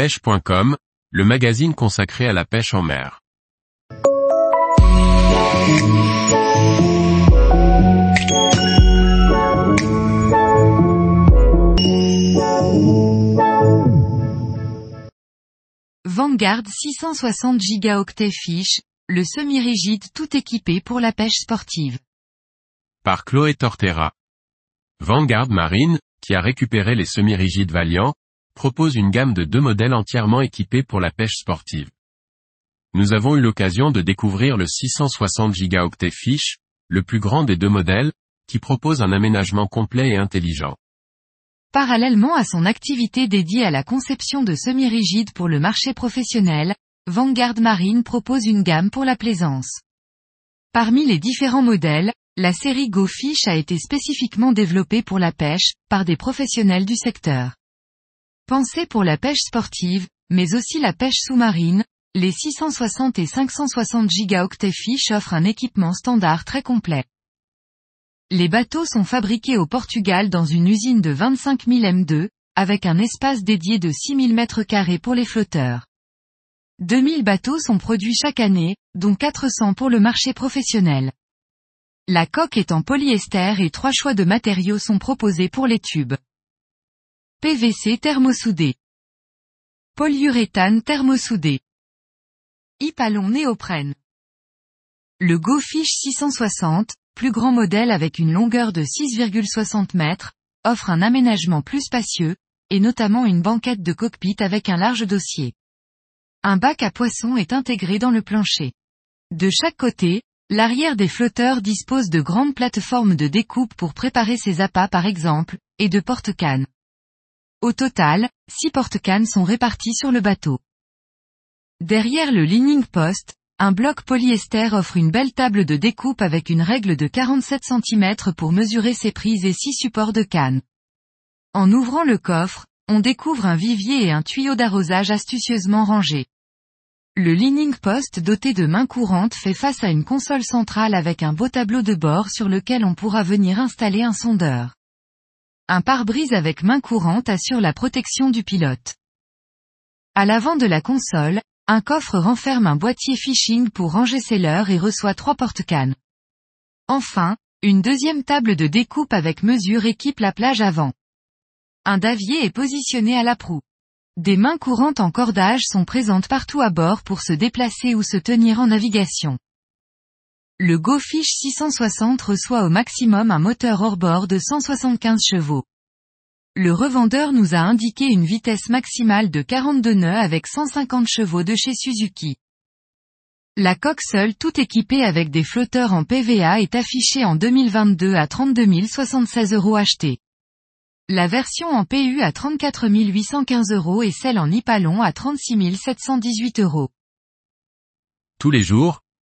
pêche.com, le magazine consacré à la pêche en mer. Vanguard 660 gigaoctets fiche, le semi-rigide tout équipé pour la pêche sportive. Par Chloé Tortera. Vanguard Marine, qui a récupéré les semi-rigides Valiant, propose une gamme de deux modèles entièrement équipés pour la pêche sportive. Nous avons eu l'occasion de découvrir le 660 gigaoctets fiche, le plus grand des deux modèles, qui propose un aménagement complet et intelligent. Parallèlement à son activité dédiée à la conception de semi-rigides pour le marché professionnel, Vanguard Marine propose une gamme pour la plaisance. Parmi les différents modèles, la série Go Fish a été spécifiquement développée pour la pêche, par des professionnels du secteur. Pensée pour la pêche sportive, mais aussi la pêche sous-marine, les 660 et 560 gigaoctets fish offrent un équipement standard très complet. Les bateaux sont fabriqués au Portugal dans une usine de 25 000 M2, avec un espace dédié de 6 000 m2 pour les flotteurs. 2000 bateaux sont produits chaque année, dont 400 pour le marché professionnel. La coque est en polyester et trois choix de matériaux sont proposés pour les tubes. PVC thermosoudé. Polyuréthane thermosoudé. Hypalon néoprène. Le GoFish 660, plus grand modèle avec une longueur de 6,60 mètres, offre un aménagement plus spacieux, et notamment une banquette de cockpit avec un large dossier. Un bac à poissons est intégré dans le plancher. De chaque côté, l'arrière des flotteurs dispose de grandes plateformes de découpe pour préparer ses appâts par exemple, et de porte-cannes. Au total, six porte-cannes sont répartis sur le bateau. Derrière le leaning post, un bloc polyester offre une belle table de découpe avec une règle de 47 cm pour mesurer ses prises et six supports de canne. En ouvrant le coffre, on découvre un vivier et un tuyau d'arrosage astucieusement rangés. Le leaning post doté de mains courantes fait face à une console centrale avec un beau tableau de bord sur lequel on pourra venir installer un sondeur. Un pare-brise avec main courante assure la protection du pilote. À l'avant de la console, un coffre renferme un boîtier fishing pour ranger ses leurres et reçoit trois porte-cannes. Enfin, une deuxième table de découpe avec mesure équipe la plage avant. Un davier est positionné à la proue. Des mains courantes en cordage sont présentes partout à bord pour se déplacer ou se tenir en navigation. Le GoFish 660 reçoit au maximum un moteur hors-bord de 175 chevaux. Le revendeur nous a indiqué une vitesse maximale de 42 nœuds avec 150 chevaux de chez Suzuki. La coque seule tout équipée avec des flotteurs en PVA est affichée en 2022 à 32 076 euros achetés. La version en PU à 34 815 euros et celle en Hypalon à 36 718 euros. Tous les jours,